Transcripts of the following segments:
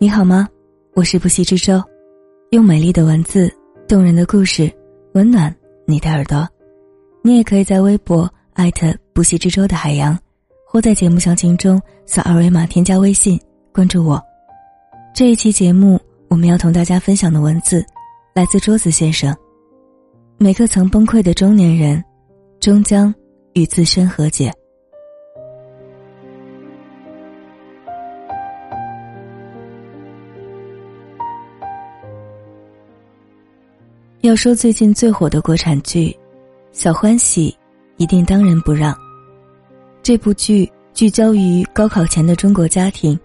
你好吗？我是不息之舟，用美丽的文字、动人的故事，温暖你的耳朵。你也可以在微博艾特不息之舟的海洋，或在节目详情中扫二维码添加微信关注我。这一期节目，我们要同大家分享的文字，来自桌子先生。每个曾崩溃的中年人，终将与自身和解。要说最近最火的国产剧，《小欢喜》一定当仁不让。这部剧聚焦于高考前的中国家庭，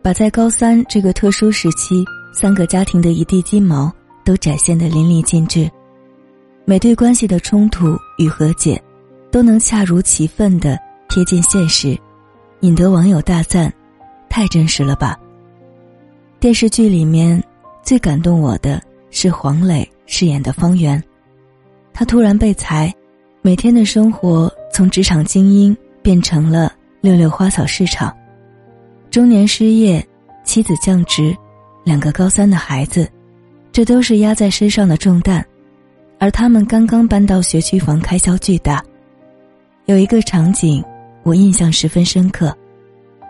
把在高三这个特殊时期三个家庭的一地鸡毛都展现得淋漓尽致。每对关系的冲突与和解，都能恰如其分的贴近现实，引得网友大赞：“太真实了吧！”电视剧里面最感动我的是黄磊。饰演的方圆，他突然被裁，每天的生活从职场精英变成了六六花草市场，中年失业，妻子降职，两个高三的孩子，这都是压在身上的重担，而他们刚刚搬到学区房，开销巨大。有一个场景我印象十分深刻，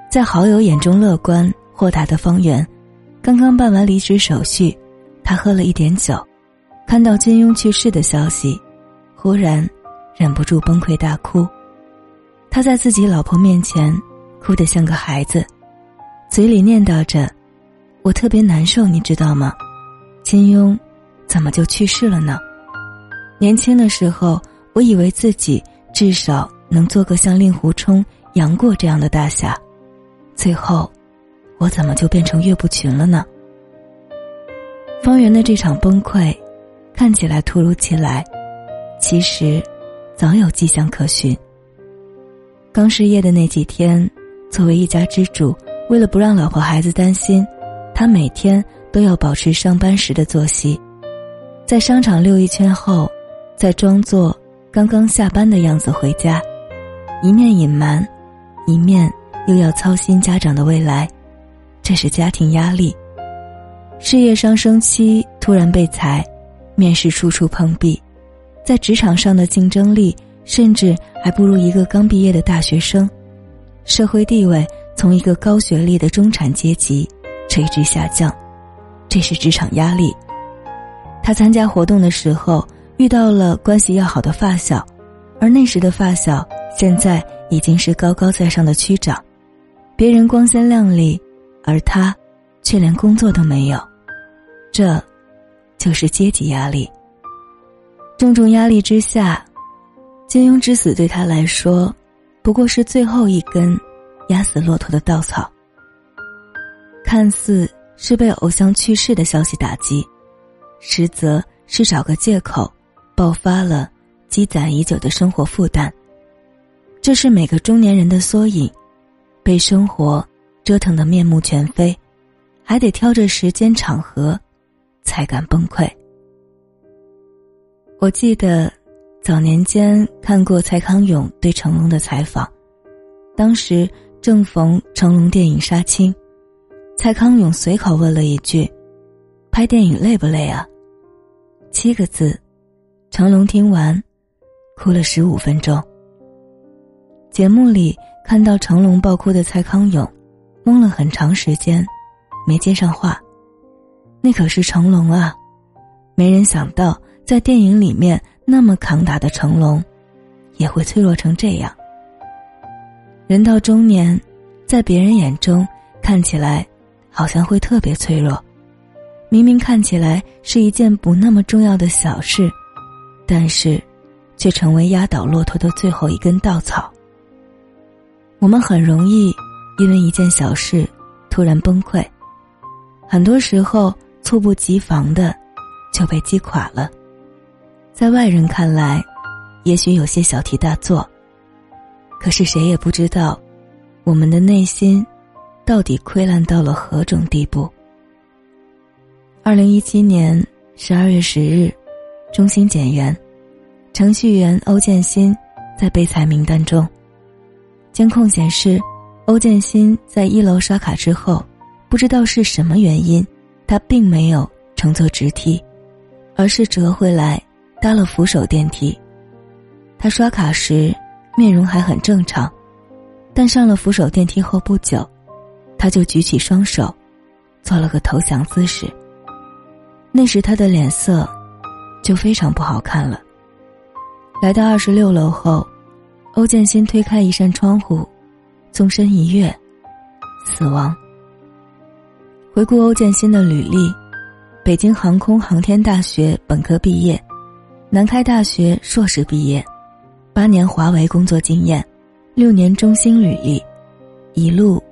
在好友眼中乐观豁达的方圆，刚刚办完离职手续，他喝了一点酒。看到金庸去世的消息，忽然忍不住崩溃大哭。他在自己老婆面前哭得像个孩子，嘴里念叨着：“我特别难受，你知道吗？金庸怎么就去世了呢？年轻的时候，我以为自己至少能做个像令狐冲、杨过这样的大侠，最后，我怎么就变成岳不群了呢？”方圆的这场崩溃。看起来突如其来，其实早有迹象可循。刚失业的那几天，作为一家之主，为了不让老婆孩子担心，他每天都要保持上班时的作息，在商场溜一圈后，再装作刚刚下班的样子回家，一面隐瞒，一面又要操心家长的未来，这是家庭压力。事业上升期突然被裁。面试处处碰壁，在职场上的竞争力甚至还不如一个刚毕业的大学生，社会地位从一个高学历的中产阶级垂直下降，这是职场压力。他参加活动的时候遇到了关系要好的发小，而那时的发小现在已经是高高在上的区长，别人光鲜亮丽，而他却连工作都没有，这。就是阶级压力。重重压力之下，金庸之死对他来说，不过是最后一根压死骆驼的稻草。看似是被偶像去世的消息打击，实则是找个借口，爆发了积攒已久的生活负担。这是每个中年人的缩影，被生活折腾的面目全非，还得挑着时间场合。才敢崩溃。我记得早年间看过蔡康永对成龙的采访，当时正逢成龙电影杀青，蔡康永随口问了一句：“拍电影累不累啊？”七个字，成龙听完，哭了十五分钟。节目里看到成龙爆哭的蔡康永，懵了很长时间，没接上话。那可是成龙啊！没人想到，在电影里面那么扛打的成龙，也会脆弱成这样。人到中年，在别人眼中看起来，好像会特别脆弱。明明看起来是一件不那么重要的小事，但是，却成为压倒骆驼的最后一根稻草。我们很容易因为一件小事突然崩溃，很多时候。猝不及防的就被击垮了，在外人看来，也许有些小题大做。可是谁也不知道，我们的内心到底溃烂到了何种地步。二零一七年十二月十日，中心检员，程序员欧建新在被裁名单中。监控显示，欧建新在一楼刷卡之后，不知道是什么原因，他并没有乘坐直梯，而是折回来搭了扶手电梯。他刷卡时面容还很正常，但上了扶手电梯后不久，他就举起双手，做了个投降姿势。那时他的脸色就非常不好看了。来到二十六楼后，欧建新推开一扇窗户，纵身一跃，死亡。回顾欧建新的履历：北京航空航天大学本科毕业，南开大学硕士毕业，八年华为工作经验，六年中兴履历，一路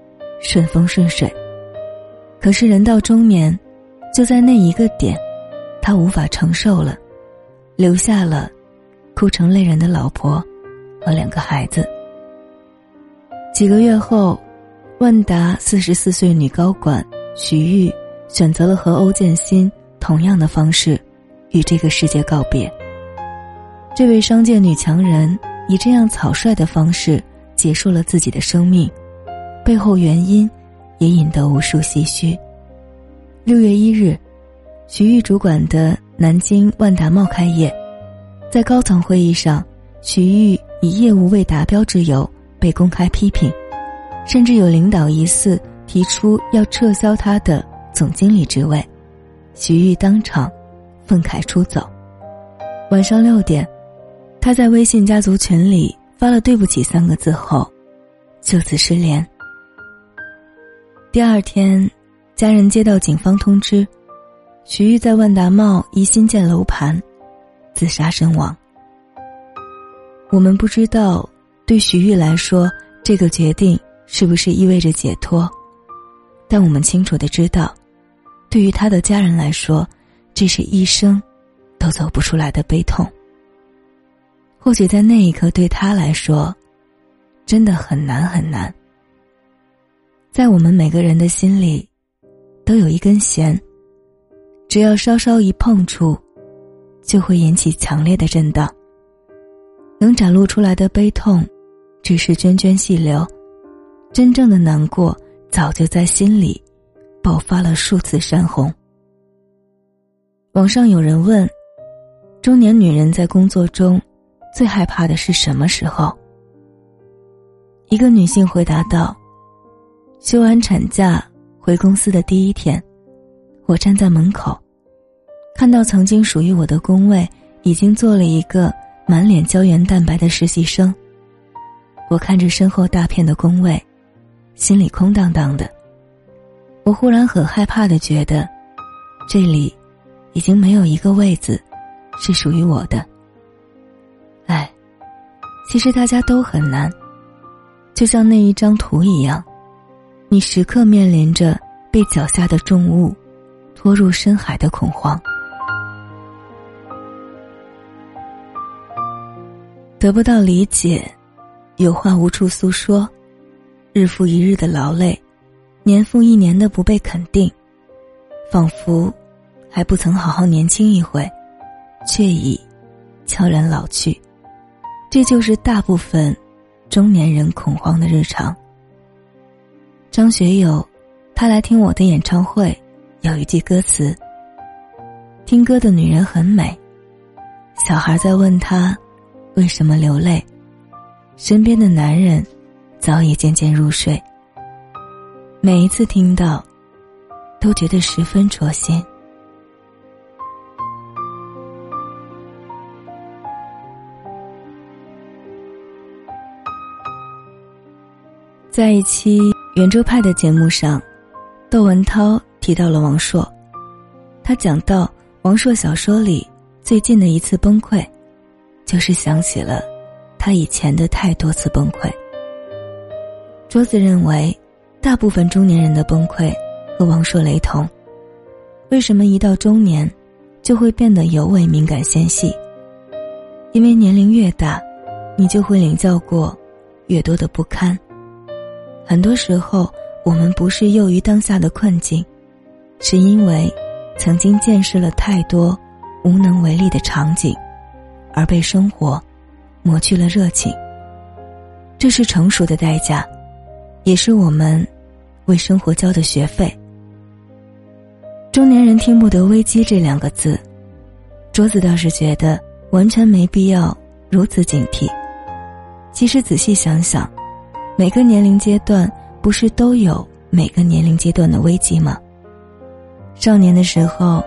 顺风顺水。可是人到中年，就在那一个点，他无法承受了，留下了。哭成泪人的老婆和两个孩子。几个月后，万达四十四岁女高管徐玉选择了和欧建新同样的方式与这个世界告别。这位商界女强人以这样草率的方式结束了自己的生命，背后原因也引得无数唏嘘。六月一日，徐玉主管的南京万达茂开业。在高层会议上，徐玉以业务未达标之由被公开批评，甚至有领导疑似提出要撤销他的总经理职位，徐玉当场愤慨出走。晚上六点，他在微信家族群里发了“对不起”三个字后，就此失联。第二天，家人接到警方通知，徐玉在万达茂一新建楼盘。自杀身亡。我们不知道，对徐玉来说，这个决定是不是意味着解脱，但我们清楚的知道，对于他的家人来说，这是一生都走不出来的悲痛。或许在那一刻，对他来说，真的很难很难。在我们每个人的心里，都有一根弦，只要稍稍一碰触。就会引起强烈的震荡。能展露出来的悲痛，只是涓涓细流；真正的难过，早就在心里爆发了数次山洪。网上有人问：中年女人在工作中最害怕的是什么时候？一个女性回答道：“休完产假回公司的第一天，我站在门口。”看到曾经属于我的工位已经做了一个满脸胶原蛋白的实习生，我看着身后大片的工位，心里空荡荡的。我忽然很害怕的觉得，这里已经没有一个位子是属于我的。哎，其实大家都很难，就像那一张图一样，你时刻面临着被脚下的重物拖入深海的恐慌。得不到理解，有话无处诉说，日复一日的劳累，年复一年的不被肯定，仿佛还不曾好好年轻一回，却已悄然老去。这就是大部分中年人恐慌的日常。张学友，他来听我的演唱会，有一句歌词：“听歌的女人很美。”小孩在问他。为什么流泪？身边的男人早已渐渐入睡。每一次听到，都觉得十分戳心。在一期圆桌派的节目上，窦文涛提到了王朔，他讲到王朔小说里最近的一次崩溃。就是想起了他以前的太多次崩溃。桌子认为，大部分中年人的崩溃和王朔雷同。为什么一到中年，就会变得尤为敏感纤细？因为年龄越大，你就会领教过越多的不堪。很多时候，我们不是囿于当下的困境，是因为曾经见识了太多无能为力的场景。而被生活磨去了热情，这是成熟的代价，也是我们为生活交的学费。中年人听不得“危机”这两个字，桌子倒是觉得完全没必要如此警惕。其实仔细想想，每个年龄阶段不是都有每个年龄阶段的危机吗？少年的时候，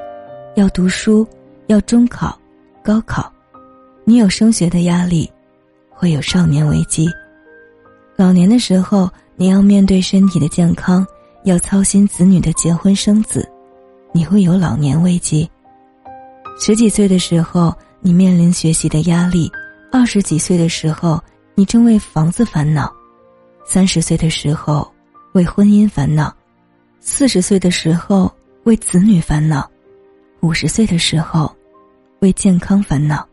要读书，要中考、高考，你有升学的压力，会有少年危机；老年的时候，你要面对身体的健康，要操心子女的结婚生子。你会有老年危机。十几岁的时候，你面临学习的压力；二十几岁的时候，你正为房子烦恼；三十岁的时候，为婚姻烦恼；四十岁的时候，为子女烦恼；五十岁的时候，为健康烦恼。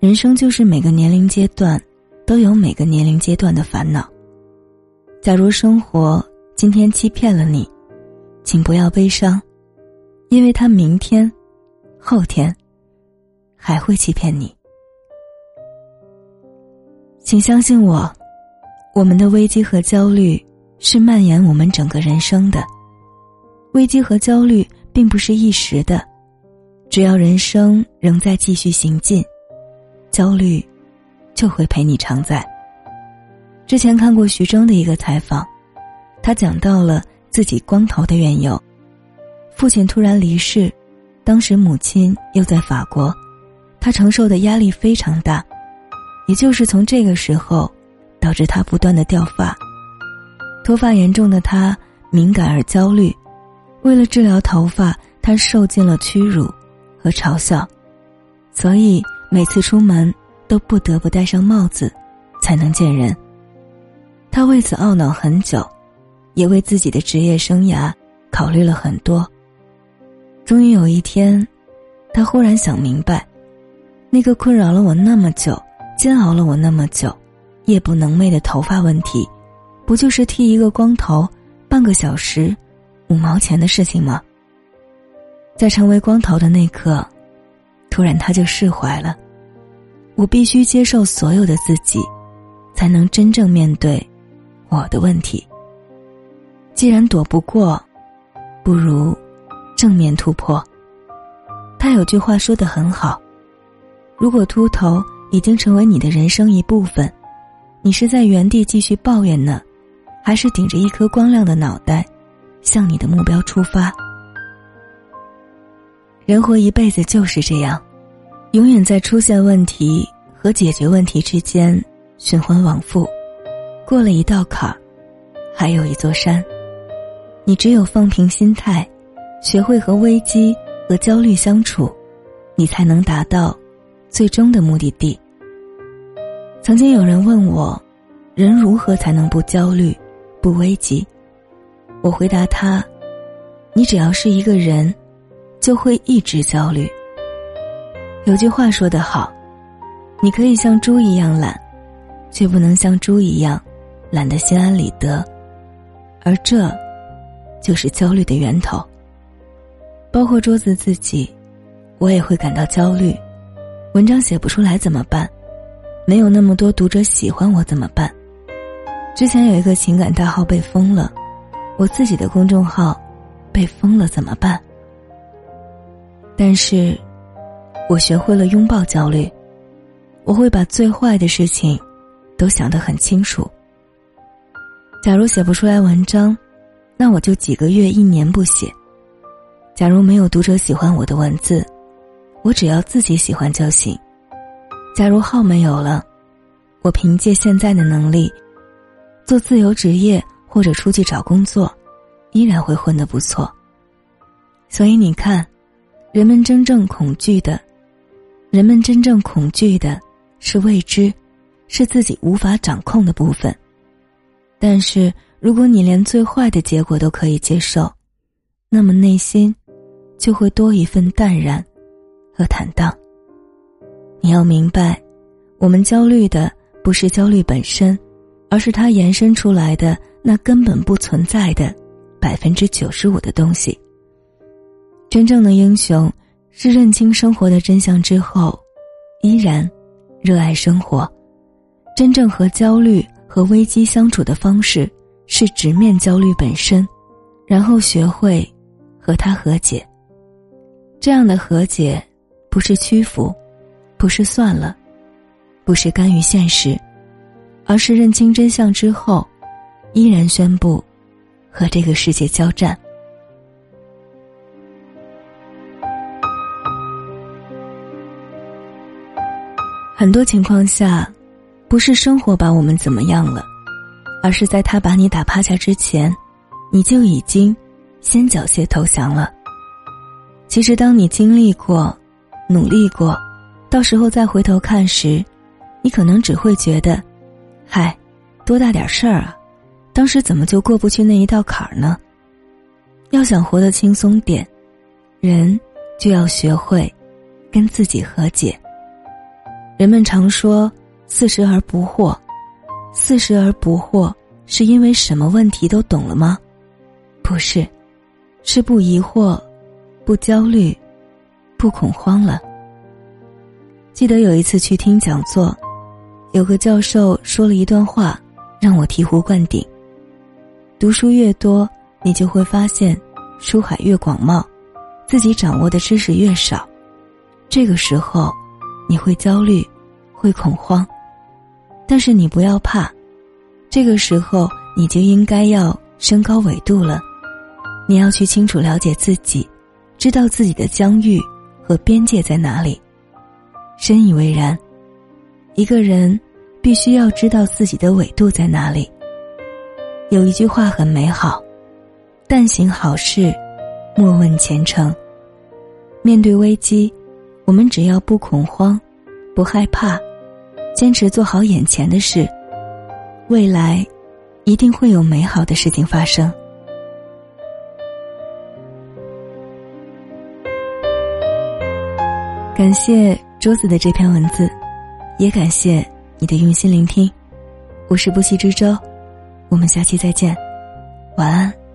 人生就是每个年龄阶段，都有每个年龄阶段的烦恼。假如生活今天欺骗了你，请不要悲伤。因为他明天、后天还会欺骗你，请相信我，我们的危机和焦虑是蔓延我们整个人生的。危机和焦虑并不是一时的，只要人生仍在继续行进，焦虑就会陪你常在。之前看过徐峥的一个采访，他讲到了自己光头的缘由。父亲突然离世，当时母亲又在法国，他承受的压力非常大，也就是从这个时候，导致他不断的掉发。脱发严重的他敏感而焦虑，为了治疗头发，他受尽了屈辱和嘲笑，所以每次出门都不得不戴上帽子，才能见人。他为此懊恼很久，也为自己的职业生涯考虑了很多。终于有一天，他忽然想明白，那个困扰了我那么久、煎熬了我那么久、夜不能寐的头发问题，不就是剃一个光头、半个小时、五毛钱的事情吗？在成为光头的那刻，突然他就释怀了。我必须接受所有的自己，才能真正面对我的问题。既然躲不过，不如。正面突破。他有句话说的很好：“如果秃头已经成为你的人生一部分，你是在原地继续抱怨呢，还是顶着一颗光亮的脑袋，向你的目标出发？”人活一辈子就是这样，永远在出现问题和解决问题之间循环往复。过了一道坎，还有一座山。你只有放平心态。学会和危机和焦虑相处，你才能达到最终的目的地。曾经有人问我，人如何才能不焦虑、不危机？我回答他：你只要是一个人，就会一直焦虑。有句话说得好，你可以像猪一样懒，却不能像猪一样懒得心安理得，而这，就是焦虑的源头。包括桌子自己，我也会感到焦虑。文章写不出来怎么办？没有那么多读者喜欢我怎么办？之前有一个情感大号被封了，我自己的公众号被封了怎么办？但是，我学会了拥抱焦虑。我会把最坏的事情都想得很清楚。假如写不出来文章，那我就几个月、一年不写。假如没有读者喜欢我的文字，我只要自己喜欢就行。假如号没有了，我凭借现在的能力，做自由职业或者出去找工作，依然会混得不错。所以你看，人们真正恐惧的，人们真正恐惧的是未知，是自己无法掌控的部分。但是如果你连最坏的结果都可以接受，那么内心。就会多一份淡然和坦荡。你要明白，我们焦虑的不是焦虑本身，而是它延伸出来的那根本不存在的百分之九十五的东西。真正的英雄是认清生活的真相之后，依然热爱生活。真正和焦虑和危机相处的方式是直面焦虑本身，然后学会。和他和解。这样的和解，不是屈服，不是算了，不是甘于现实，而是认清真相之后，依然宣布和这个世界交战。很多情况下，不是生活把我们怎么样了，而是在他把你打趴下之前，你就已经先缴械投降了。其实，当你经历过、努力过，到时候再回头看时，你可能只会觉得，嗨，多大点事儿啊！当时怎么就过不去那一道坎儿呢？要想活得轻松点，人就要学会跟自己和解。人们常说“四十而不惑”，四十而不惑是因为什么问题都懂了吗？不是，是不疑惑、不焦虑、不恐慌了。记得有一次去听讲座，有个教授说了一段话，让我醍醐灌顶。读书越多，你就会发现，书海越广袤，自己掌握的知识越少，这个时候。你会焦虑，会恐慌，但是你不要怕，这个时候你就应该要升高纬度了。你要去清楚了解自己，知道自己的疆域和边界在哪里。深以为然，一个人必须要知道自己的纬度在哪里。有一句话很美好：“但行好事，莫问前程。”面对危机。我们只要不恐慌，不害怕，坚持做好眼前的事，未来一定会有美好的事情发生。感谢桌子的这篇文字，也感谢你的用心聆听。我是不息之舟，我们下期再见，晚安。